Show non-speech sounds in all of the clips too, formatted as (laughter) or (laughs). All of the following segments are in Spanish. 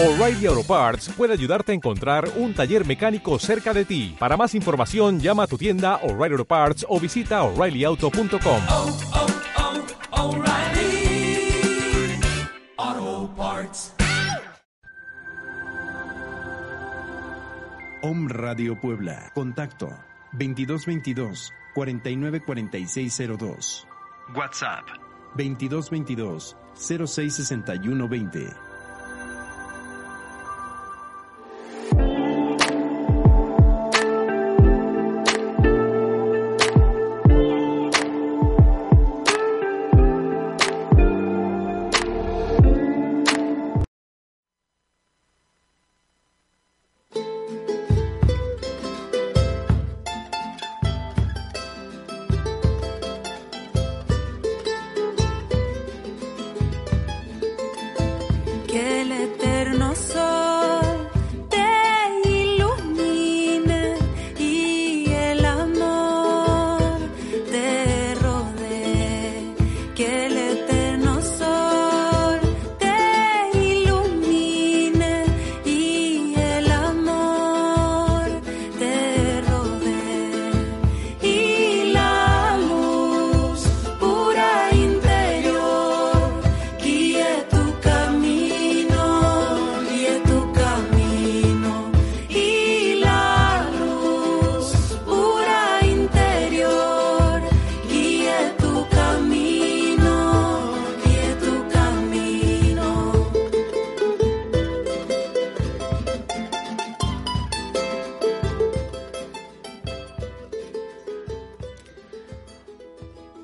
O'Reilly Auto Parts puede ayudarte a encontrar un taller mecánico cerca de ti. Para más información, llama a tu tienda O'Reilly Auto Parts o visita oreillyauto.com. oh, oh, O'Reilly Auto Parts. Om Radio Puebla. Contacto 2222 494602. WhatsApp 2222 066120.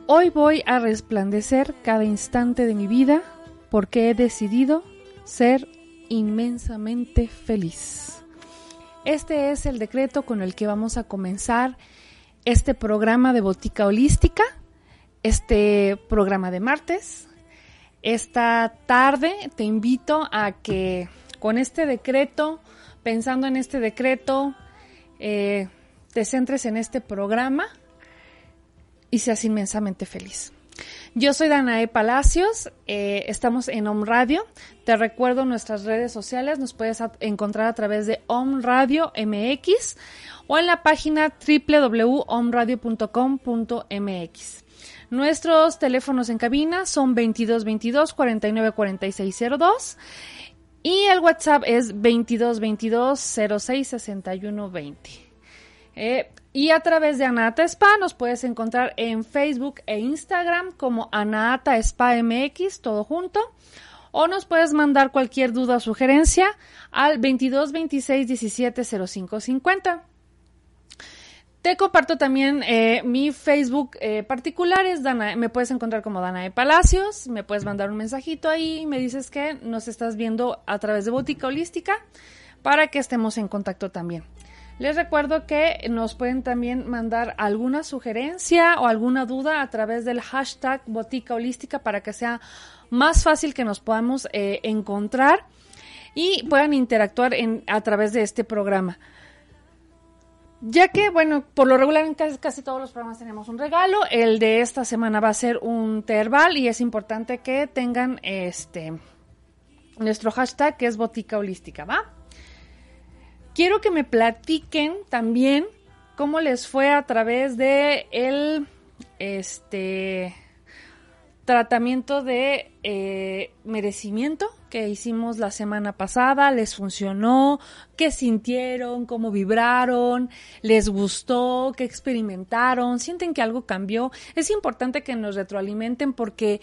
Hoy voy a resplandecer cada instante de mi vida porque he decidido ser inmensamente feliz. Este es el decreto con el que vamos a comenzar este programa de Botica Holística, este programa de martes. Esta tarde te invito a que con este decreto, pensando en este decreto, eh, te centres en este programa y seas inmensamente feliz. Yo soy Danae Palacios, eh, estamos en Om Radio. Te recuerdo nuestras redes sociales, nos puedes encontrar a través de Om Radio MX o en la página www.omradio.com.mx. Nuestros teléfonos en cabina son 2222 49 46 02 y el WhatsApp es 2222 06 61 20. Eh, y a través de Anata Spa nos puedes encontrar en Facebook e Instagram como Anata Spa MX, todo junto. O nos puedes mandar cualquier duda o sugerencia al 22 26 17 05 50. Te comparto también eh, mi Facebook eh, particular, Dana, me puedes encontrar como Danae Palacios, me puedes mandar un mensajito ahí y me dices que nos estás viendo a través de Botica Holística para que estemos en contacto también. Les recuerdo que nos pueden también mandar alguna sugerencia o alguna duda a través del hashtag Botica Holística para que sea más fácil que nos podamos eh, encontrar y puedan interactuar a través de este programa. Ya que, bueno, por lo regular en casi, casi todos los programas tenemos un regalo, el de esta semana va a ser un terbal y es importante que tengan este nuestro hashtag que es Botica Holística, ¿va? Quiero que me platiquen también cómo les fue a través de el este tratamiento de eh, merecimiento que hicimos la semana pasada, les funcionó, qué sintieron, cómo vibraron, les gustó, qué experimentaron, sienten que algo cambió. Es importante que nos retroalimenten porque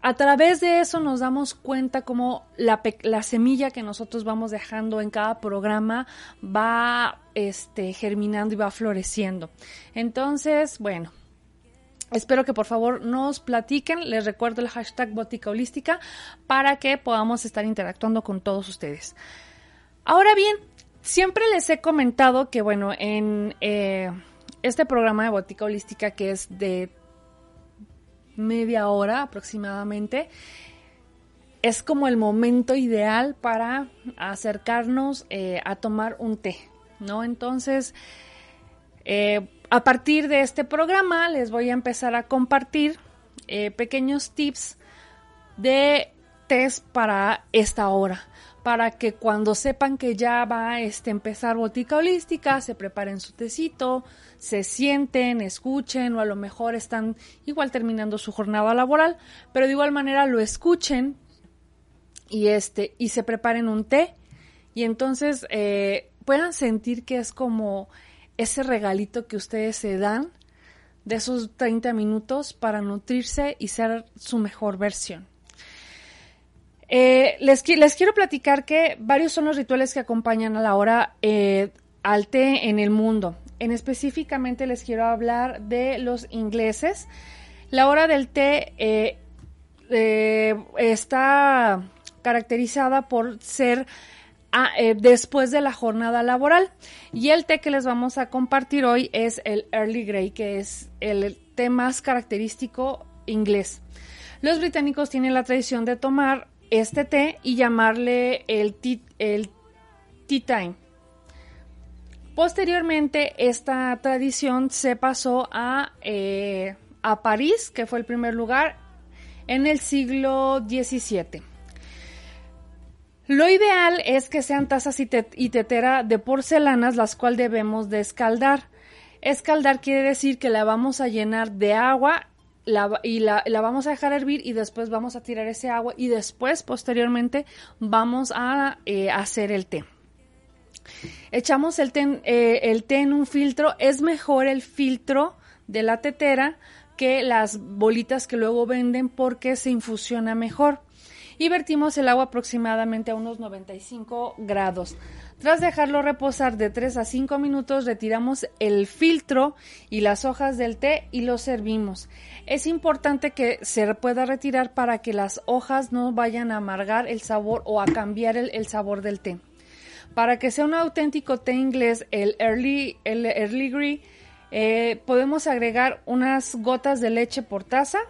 a través de eso nos damos cuenta cómo la, semilla que nosotros vamos dejando en cada programa va este, germinando y va floreciendo. Entonces, bueno, Espero que por favor nos platiquen. Les recuerdo el hashtag Botica Holística para que podamos estar interactuando con todos ustedes. Ahora bien, siempre les he comentado que, bueno, en eh, este programa de Botica Holística que es de media hora aproximadamente, es como el momento ideal para acercarnos eh, a tomar un té, ¿no? Entonces, eh, a partir de este programa les voy a empezar a compartir eh, pequeños tips de test para esta hora. Para que cuando sepan que ya va a este, empezar botica holística, se preparen su tecito, se sienten, escuchen o a lo mejor están igual terminando su jornada laboral, pero de igual manera lo escuchen y este y se preparen un té y entonces eh, puedan sentir que es como ese regalito que ustedes se dan de esos 30 minutos para nutrirse y ser su mejor versión. Eh, les, quiero platicar que varios son los rituales que acompañan a la hora eh, al té en el mundo. En específicamente les quiero hablar de los ingleses. La hora del té eh, está caracterizada por ser a, después de la jornada laboral. Y el té que les vamos a compartir hoy es el Early Grey, que es el té más característico inglés. Los británicos tienen la tradición de tomar este té y llamarle el tea, time. Posteriormente, esta tradición se pasó a, eh, a París, que fue el primer lugar, en el siglo XVII. Lo ideal es que sean tazas y, tetera de porcelanas, las cuales debemos de escaldar. Escaldar quiere decir que la vamos a llenar de agua y la, vamos a dejar hervir y después vamos a tirar ese agua y después, posteriormente, vamos a eh, hacer el té. Echamos el té, eh, el té en un filtro. Es mejor el filtro de la tetera que las bolitas que luego venden porque se infusiona mejor. Y vertimos el agua aproximadamente a unos 95 grados. Tras dejarlo reposar de 3 a 5 minutos, retiramos el filtro y las hojas del té y lo servimos. Es importante que se pueda retirar para que las hojas no vayan a amargar el sabor o a cambiar el, sabor del té. Para que sea un auténtico té inglés, el Early, el early Grey, eh, podemos agregar unas gotas de leche por taza,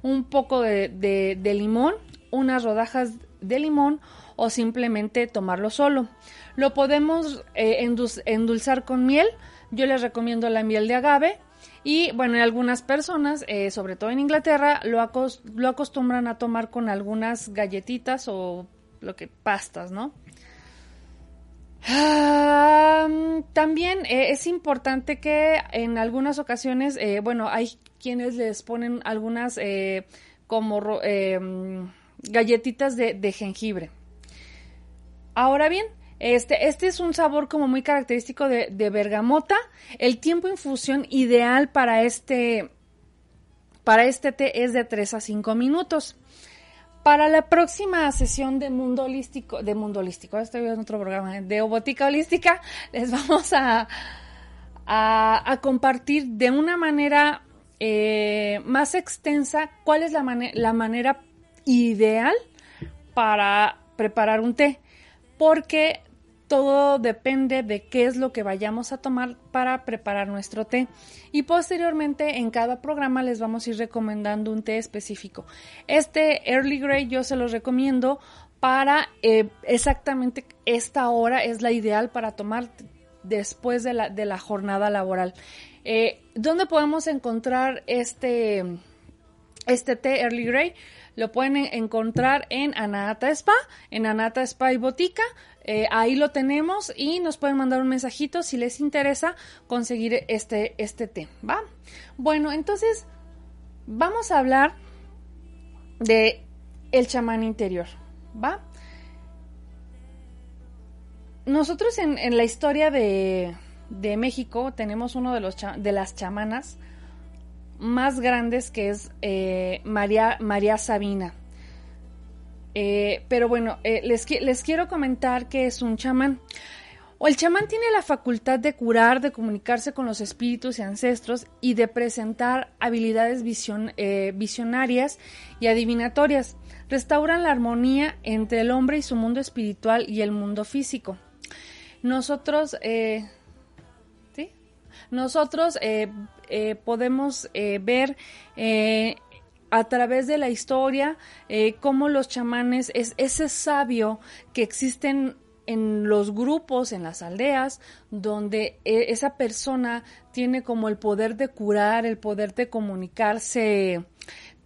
un poco de limón, unas rodajas de limón o simplemente tomarlo solo. Lo podemos eh, endulzar con miel. Yo les recomiendo la miel de agave. Y bueno, algunas personas, eh, sobre todo en Inglaterra, lo, lo, acostumbran a tomar con algunas galletitas o lo que pastas, ¿no? también eh, es importante que en algunas ocasiones, bueno, hay quienes les ponen algunas como galletitas de jengibre. Ahora bien, este, este es un sabor como muy característico de, bergamota. El tiempo infusión ideal para este, para este té es de 3 a 5 minutos. Para la próxima sesión de Mundo Holístico, de Mundo Holístico, estoy en otro programa, de Botica Holística, (laughs) les vamos a, a, compartir de una manera eh, más extensa cuál es la, la manera ideal para preparar un té. Porque todo depende de qué es lo que vayamos a tomar para preparar nuestro té. Y posteriormente en cada programa les vamos a ir recomendando un té específico. Este Early Grey yo se los recomiendo para eh, exactamente esta hora es la ideal para tomar después de la, jornada laboral. Eh, ¿Dónde podemos encontrar este, este té Early Grey? Lo pueden encontrar en Anata Spa, en Anata Spa y Botica. Eh, ahí lo tenemos y nos pueden mandar un mensajito si les interesa conseguir este, este té, ¿va? Bueno, entonces vamos a hablar de el chamán interior, ¿va? Nosotros en, la historia de, México tenemos uno de, los de las chamanas más grandes que es eh, María, María Sabina. Eh, pero bueno, eh, les, les quiero comentar que es un chamán. El chamán tiene la facultad de curar, de comunicarse con los espíritus y ancestros y de presentar habilidades visionarias y adivinatorias. Restauran la armonía entre el hombre y su mundo espiritual y el mundo físico. Nosotros, ¿sí? Nosotros podemos ver a través de la historia, eh, cómo los chamanes es ese sabio que existen en los grupos, en las aldeas, donde eh, esa persona tiene como el poder de curar, el poder de comunicarse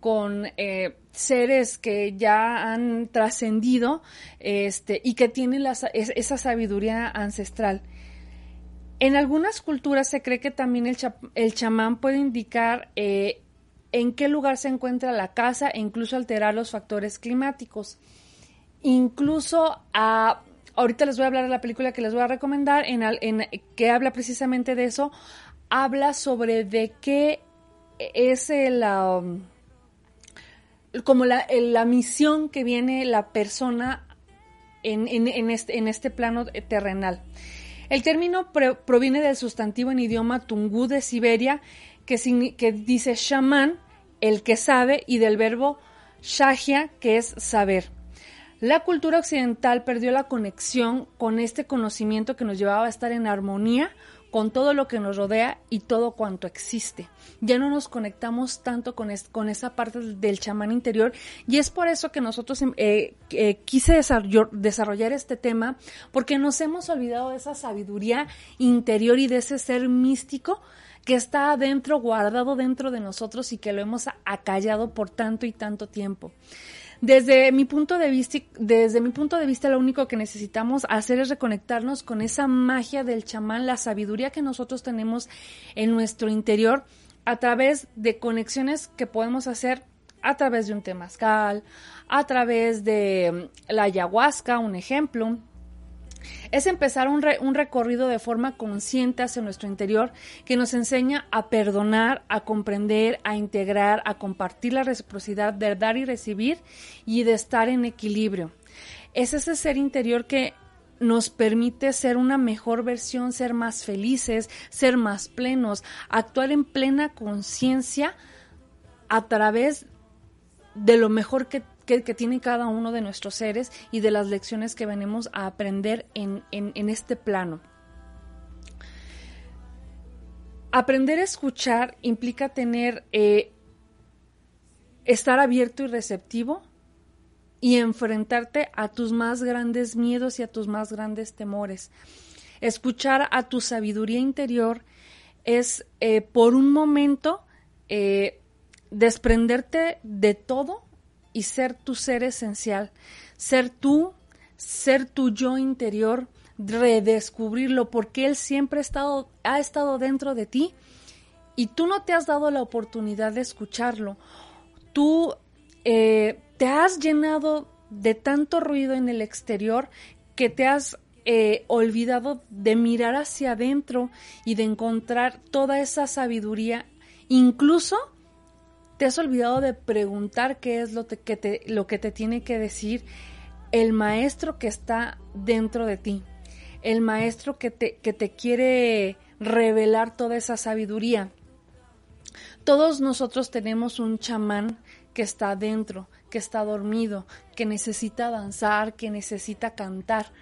con, eh, seres que ya han trascendido este, y que tienen esa sabiduría ancestral. En algunas culturas se cree que también el, cha- el chamán puede indicar eh, en qué lugar se encuentra la casa e incluso alterar los factores climáticos. Incluso ahorita les voy a hablar de la película que les voy a recomendar, en, en- que habla precisamente de eso, habla sobre de qué es el, um, como la, la misión que viene la persona en, en- este, en este plano terrenal. El término proviene del sustantivo en idioma tungú de Siberia que, dice shaman, el que sabe, y del verbo shahya, que es saber. La cultura occidental perdió la conexión con este conocimiento que nos llevaba a estar en armonía con todo lo que nos rodea y todo cuanto existe. Ya no nos conectamos tanto con, es- con esa parte del, chamán interior y es por eso que nosotros eh, eh, quise desarroll- desarrollar este tema porque nos hemos olvidado de esa sabiduría interior y de ese ser místico que está adentro, guardado dentro de nosotros y que lo hemos acallado por tanto y tanto tiempo. Desde mi punto de vista, desde mi punto de vista, lo único que necesitamos hacer es reconectarnos con esa magia del chamán, la sabiduría que nosotros tenemos en nuestro interior a través de conexiones que podemos hacer a través de un temazcal, a través de mm, la ayahuasca, un ejemplo, es empezar un, re- un recorrido de forma consciente hacia nuestro interior que nos enseña a perdonar, a comprender, a integrar, a compartir la reciprocidad de dar y recibir y de estar en equilibrio. Es ese ser interior que nos permite ser una mejor versión, ser más felices, ser más plenos, actuar en plena conciencia a través de lo mejor que, que- tiene cada uno de nuestros seres y de las lecciones que venimos a aprender en, en- en este plano. Aprender a escuchar implica tener, eh, estar abierto y receptivo y enfrentarte a tus más grandes miedos y a tus más grandes temores. Escuchar a tu sabiduría interior es eh, por un momento eh, desprenderte de todo y ser tu ser esencial, ser tú, ser tu yo interior, redescubrirlo, porque él siempre ha estado, ha estado dentro de ti y tú no te has dado la oportunidad de escucharlo. Tú eh, te has llenado de tanto ruido en el exterior que te has eh, olvidado de mirar hacia adentro y de encontrar toda esa sabiduría. Incluso te has olvidado de preguntar qué es lo, que, te, lo que te tiene que decir el maestro que está dentro de ti, el maestro que te, que te quiere revelar toda esa sabiduría. Todos nosotros tenemos un chamán que está dentro, que está dormido, que necesita danzar, que necesita cantar,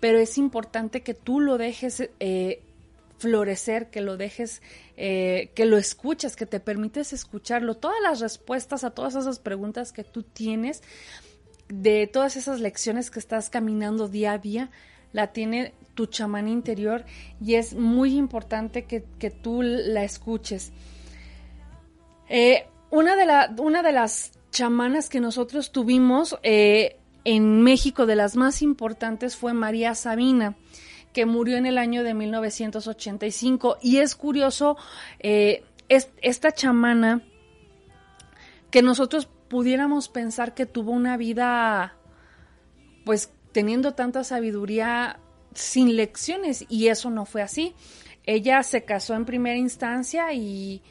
pero es importante que tú lo dejes eh, florecer, que lo dejes, eh, que lo escuches, que te permites escucharlo. Todas las respuestas a todas esas preguntas que tú tienes, de todas esas lecciones que estás caminando día a día, la tiene tu chamán interior y es muy importante que, que tú la escuches. Eh, una, de la, una de las chamanas que nosotros tuvimos eh, en México, de las más importantes, fue María Sabina, que murió en el año de 1985. Y es curioso, eh, es, esta chamana, que nosotros pudiéramos pensar que tuvo una vida, pues teniendo tanta sabiduría sin lecciones, y eso no fue así. Ella se casó en primera instancia y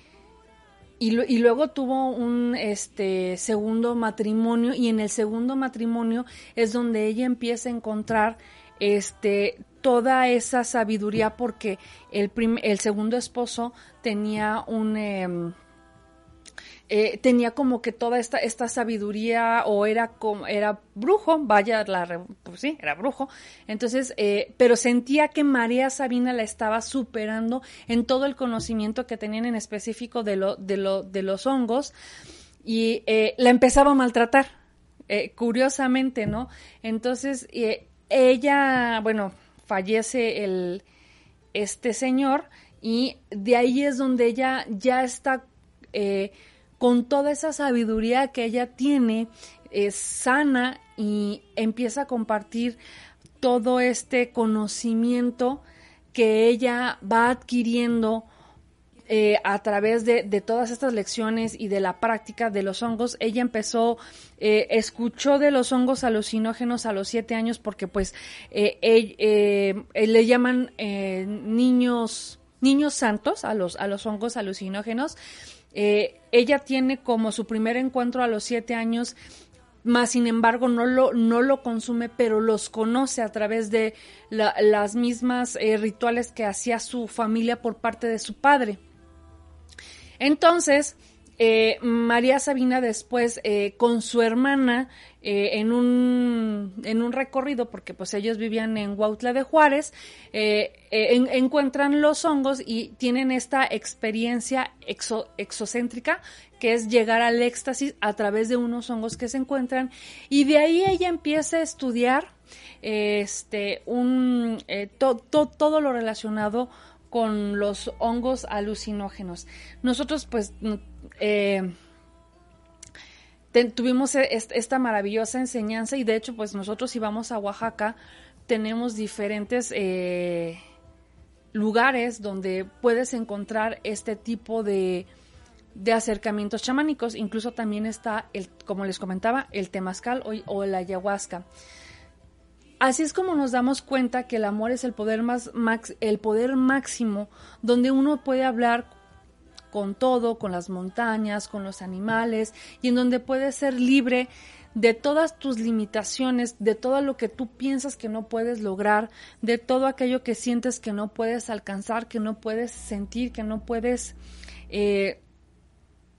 y, y luego tuvo un este segundo matrimonio y en el segundo matrimonio es donde ella empieza a encontrar este toda esa sabiduría porque el el segundo esposo tenía un em, eh, tenía como que toda esta, esta sabiduría o era era brujo, vaya la pues sí, era brujo. Entonces, eh, pero sentía que María Sabina la estaba superando en todo el conocimiento que tenían en específico de lo, de lo, de los hongos y eh, la empezaba a maltratar, curiosamente, ¿no? Entonces, ella, bueno, fallece el este señor y de ahí es donde ella ya está eh, con toda esa sabiduría que ella tiene, sana y empieza a compartir todo este conocimiento que ella va adquiriendo eh, a través de, de, todas estas lecciones y de la práctica de los hongos, ella empezó, eh, escuchó de los hongos alucinógenos a los siete años porque pues eh, eh le llaman niños, niños santos a los, a los hongos alucinógenos. ella tiene como su primer encuentro a los siete años más sin embargo no lo, no lo consume, pero los conoce a través de la, las mismas eh, rituales que hacía su familia por parte de su padre. Entonces, eh, María Sabina después eh, con su hermana eh, en, un, en un recorrido, porque pues ellos vivían en Huautla de Juárez, encuentran los hongos y tienen esta experiencia exocéntrica que es llegar al éxtasis a través de unos hongos que se encuentran. Y de ahí ella empieza a estudiar este un todo lo relacionado con los hongos alucinógenos. Nosotros pues eh, tuvimos e, esta maravillosa enseñanza y de hecho pues nosotros si vamos a Oaxaca tenemos diferentes eh, lugares donde puedes encontrar este tipo de, de acercamientos chamánicos. Incluso también está, el, como les comentaba, el temazcal o, o el ayahuasca. Así es como nos damos cuenta que el amor es el poder más el poder máximo donde uno puede hablar con todo, con las montañas, con los animales y en donde puedes ser libre de todas tus limitaciones, de todo lo que tú piensas que no puedes lograr, de todo aquello que sientes que no puedes alcanzar, que no puedes sentir, que no puedes, eh,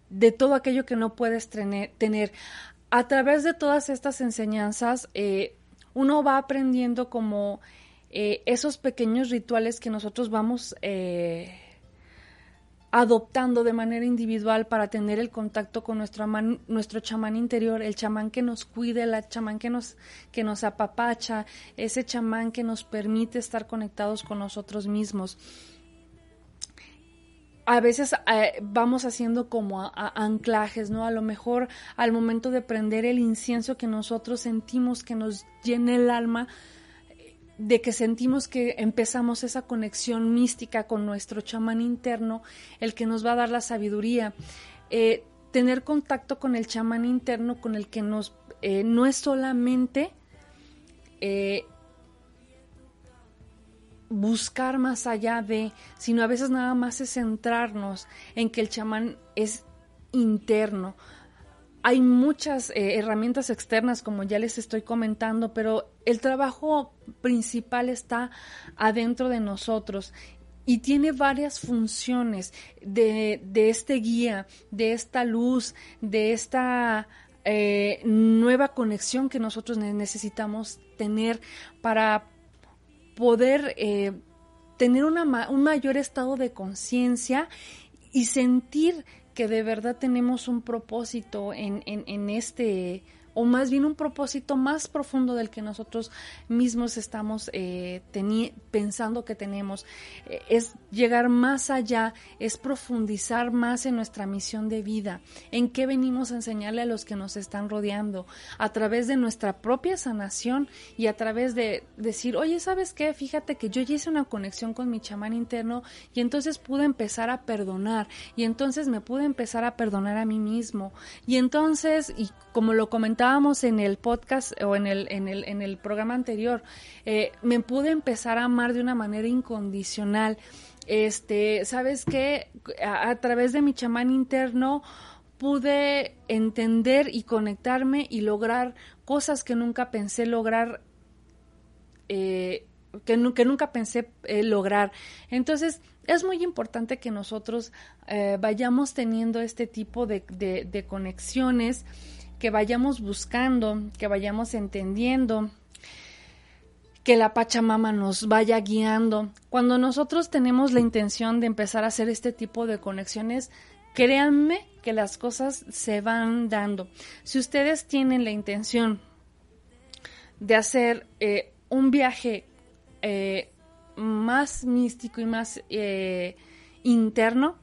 de todo aquello que no puedes tener. A través de todas estas enseñanzas, eh, uno va aprendiendo como eh, esos pequeños rituales que nosotros vamos eh, adoptando de manera individual para tener el contacto con nuestro, nuestro chamán interior, el chamán que nos cuide, el chamán que nos, que nos apapacha, ese chamán que nos permite estar conectados con nosotros mismos a veces eh, vamos haciendo como anclajes, ¿no? A lo mejor al momento de prender el incienso que nosotros sentimos que nos llena el alma, de que sentimos que empezamos esa conexión mística con nuestro chamán interno, el que nos va a dar la sabiduría. Eh, tener contacto con el chamán interno con el que nos, eh, no es solamente buscar más allá de, sino a veces nada más es centrarnos en que el chamán es interno. Hay muchas eh, herramientas externas, como ya les estoy comentando, pero el trabajo principal está adentro de nosotros y tiene varias funciones de, de este guía, de esta luz, de esta eh, nueva conexión que nosotros necesitamos tener para poder eh, tener una, un mayor estado de conciencia y sentir que de verdad tenemos un propósito en, en, en este o más bien un propósito más profundo del que nosotros mismos estamos eh, pensando que tenemos. Eh, es llegar más allá, es profundizar más en nuestra misión de vida, en qué venimos a enseñarle a los que nos están rodeando, a través de nuestra propia sanación y a través de decir, oye, ¿sabes qué? Fíjate que yo ya hice una conexión con mi chamán interno y entonces pude empezar a perdonar y entonces me pude empezar a perdonar a mí mismo y entonces, y como lo comentábamos en el podcast o en el, en el, en el programa anterior, eh, me pude empezar a amar de una manera incondicional. Este, ¿sabes qué? A, través de mi chamán interno pude entender y conectarme y lograr cosas que nunca pensé lograr. Eh, que, nunca pensé eh, lograr. Entonces, es muy importante que nosotros vayamos teniendo este tipo de, de conexiones que vayamos buscando, que vayamos entendiendo, que la Pachamama nos vaya guiando. Cuando nosotros tenemos la intención de empezar a hacer este tipo de conexiones, créanme que las cosas se van dando. Si ustedes tienen la intención de hacer eh, un viaje eh, más místico y más eh, interno,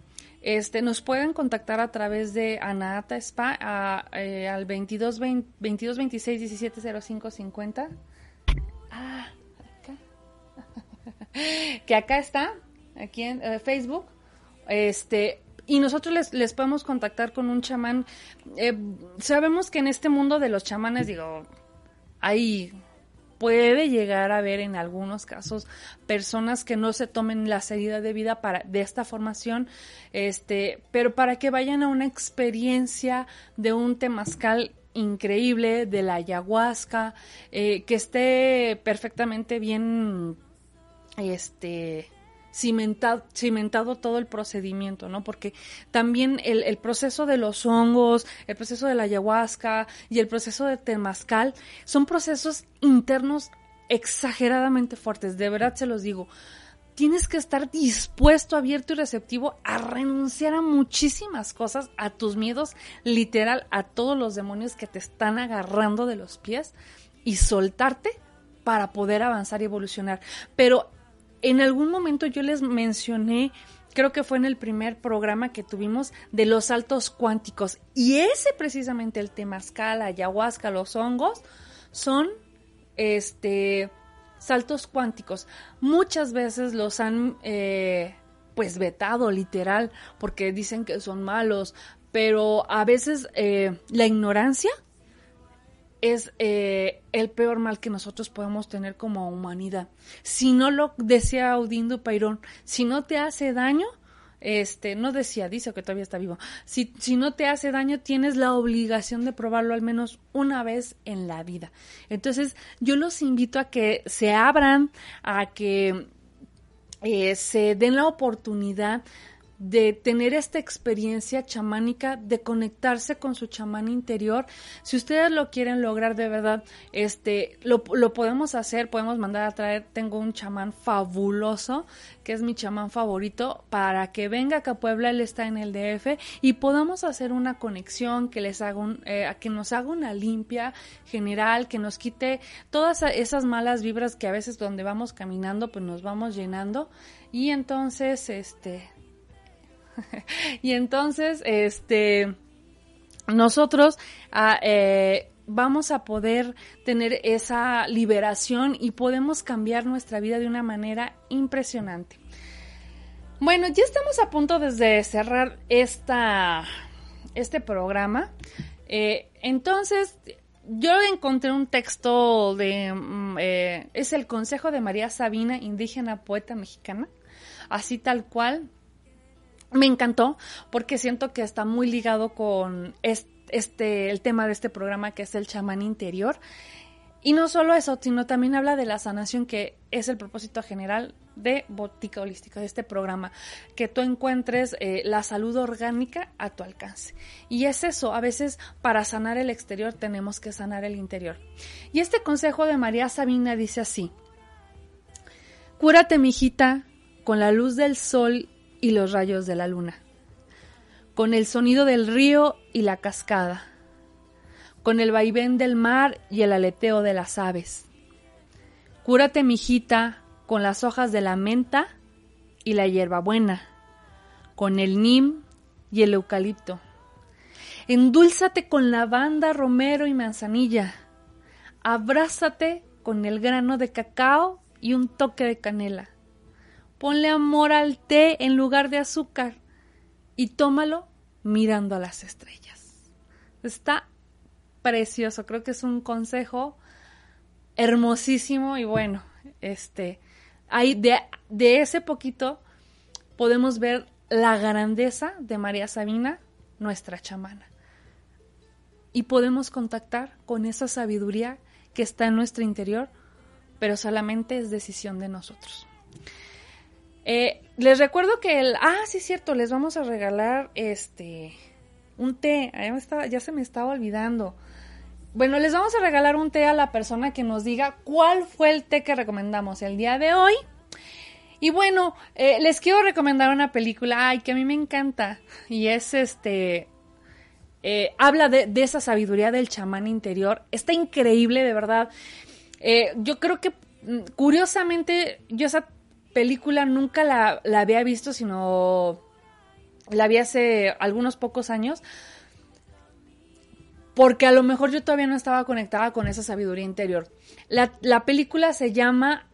Este, nos pueden contactar a través de Anata Spa eh, al 22, 20 22 26 17 05 50. Ah, acá. (laughs) que acá está, aquí en eh, Facebook. Este, y nosotros les, les podemos contactar con un chamán. Eh, sabemos que en este mundo de los chamanes, digo, hay puede llegar a haber en algunos casos personas que no se tomen la salida de vida para de esta formación este pero para que vayan a una experiencia de un temazcal increíble de la ayahuasca eh, que esté perfectamente bien este cimentado, todo el procedimiento, ¿no? Porque también el, el, proceso de los hongos, el proceso de la ayahuasca y el proceso de temazcal son procesos internos exageradamente fuertes, de verdad se los digo. Tienes que estar dispuesto, abierto y receptivo a renunciar a muchísimas cosas, a tus miedos, literal, a todos los demonios que te están agarrando de los pies y soltarte para poder avanzar y evolucionar. Pero en algún momento yo les mencioné, creo que fue en el primer programa que tuvimos de los saltos cuánticos. Y ese precisamente el temazcal, ayahuasca, los hongos, son este saltos cuánticos. Muchas veces los han eh, pues vetado literal porque dicen que son malos, pero a veces eh, la ignorancia es eh, el peor mal que nosotros podemos tener como humanidad. Si no lo decía Audindo Pairón, si no te hace daño, este, no decía, dice que todavía está vivo, si, si no te hace daño, tienes la obligación de probarlo al menos una vez en la vida. Entonces, yo los invito a que se abran, a que eh, se den la oportunidad de tener esta experiencia chamánica, de conectarse con su chamán interior. Si ustedes lo quieren lograr de verdad, este, lo, lo, podemos hacer, podemos mandar a traer, tengo un chamán fabuloso, que es mi chamán favorito, para que venga acá a Puebla, él está en el DF, y podamos hacer una conexión, que les haga un, eh, que nos haga una limpia general, que nos quite todas esas malas vibras que a veces donde vamos caminando, pues nos vamos llenando. Y entonces, este, (laughs) y entonces, este, nosotros ah, eh, vamos a poder tener esa liberación y podemos cambiar nuestra vida de una manera impresionante. Bueno, ya estamos a punto de cerrar esta, este programa. Eh, entonces, yo encontré un texto de, mm, eh, es el Consejo de María Sabina, indígena poeta mexicana, así tal cual, me encantó porque siento que está muy ligado con este, el tema de este programa que es el chamán interior. Y no solo eso, sino también habla de la sanación que es el propósito general de Botica Holística, de este programa, que tú encuentres eh, la salud orgánica a tu alcance. Y es eso, a veces para sanar el exterior tenemos que sanar el interior. Y este consejo de María Sabina dice así, cúrate, mijita, con la luz del sol y los rayos de la luna, con el sonido del río y la cascada, con el vaivén del mar y el aleteo de las aves. Cúrate, mijita, con las hojas de la menta y la hierbabuena, con el nim y el eucalipto. Endúlzate con lavanda, romero y manzanilla. Abrázate con el grano de cacao y un toque de canela. Ponle amor al té en lugar de azúcar y tómalo mirando a las estrellas. Está precioso, creo que es un consejo hermosísimo y bueno, este, ahí de, de ese poquito podemos ver la grandeza de María Sabina, nuestra chamana. Y podemos contactar con esa sabiduría que está en nuestro interior, pero solamente es decisión de nosotros. Eh, les recuerdo que el. Ah, sí, es cierto, les vamos a regalar este. Un té. Ya, se me estaba olvidando. Bueno, les vamos a regalar un té a la persona que nos diga cuál fue el té que recomendamos el día de hoy. Y bueno, eh, les quiero recomendar una película, ay, que a mí me encanta. Y es este. Eh, habla de, esa sabiduría del chamán interior. Está increíble, de verdad. Yo creo que, mm, curiosamente, yo esa película nunca la, la había visto, sino la vi hace algunos pocos años, porque a lo mejor yo todavía no estaba conectada con esa sabiduría interior. La, la película se llama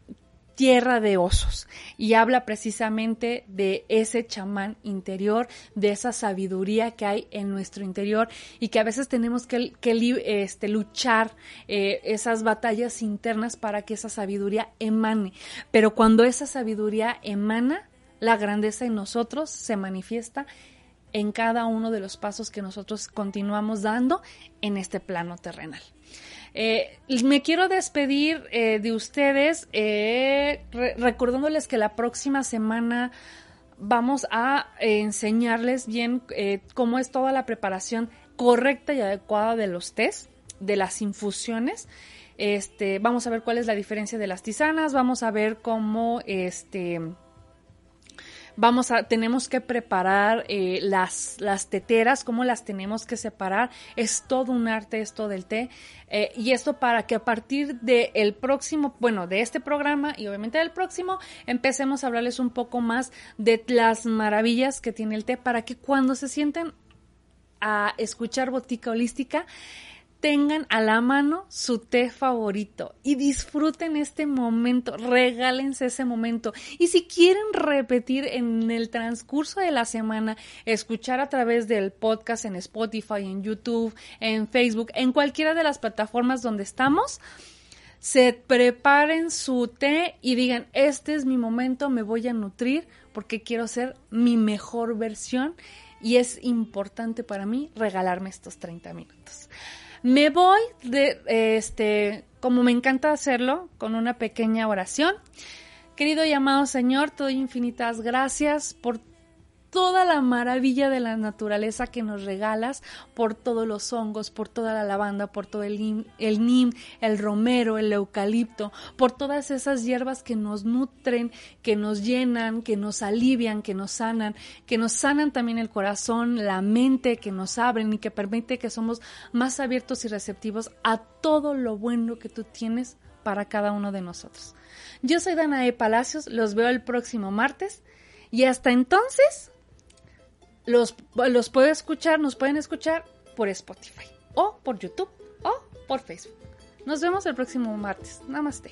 Tierra de Osos y habla precisamente de ese chamán interior, de esa sabiduría que hay en nuestro interior y que a veces tenemos que, este, luchar eh, esas batallas internas para que esa sabiduría emane. Pero cuando esa sabiduría emana, la grandeza en nosotros se manifiesta en cada uno de los pasos que nosotros continuamos dando en este plano terrenal. Eh, me quiero despedir eh, de ustedes eh, recordándoles que la próxima semana vamos a enseñarles bien cómo es toda la preparación correcta y adecuada de los test, de las infusiones. Este, vamos a ver cuál es la diferencia de las tisanas, vamos a ver cómo este vamos a, tenemos que preparar eh, las, las teteras, cómo las tenemos que separar. Es todo un arte esto del té. Eh, y esto para que a partir del próximo, bueno, de este programa y obviamente del próximo, empecemos a hablarles un poco más de las maravillas que tiene el té para que cuando se sienten a escuchar Botica Holística, tengan a la mano su té favorito y disfruten este momento, regálense ese momento. Y si quieren repetir en el transcurso de la semana, escuchar a través del podcast en Spotify, en YouTube, en Facebook, en cualquiera de las plataformas donde estamos, se preparen su té y digan, este es mi momento, me voy a nutrir porque quiero ser mi mejor versión y es importante para mí regalarme estos 30 minutos. Me voy de este, como me encanta hacerlo, con una pequeña oración. Querido y amado Señor, te doy infinitas gracias por toda la maravilla de la naturaleza que nos regalas, por todos los hongos, por toda la lavanda, por todo el, el nim, el romero, el eucalipto, por todas esas hierbas que nos nutren, que nos llenan, que nos alivian, que nos sanan, que nos sanan también el corazón, la mente, que nos abren y que permite que somos más abiertos y receptivos a todo lo bueno que tú tienes para cada uno de nosotros. Yo soy Danae Palacios, los veo el próximo martes y hasta entonces los, los escuchar, nos pueden escuchar por Spotify o por YouTube o por Facebook. Nos vemos el próximo martes. Namaste.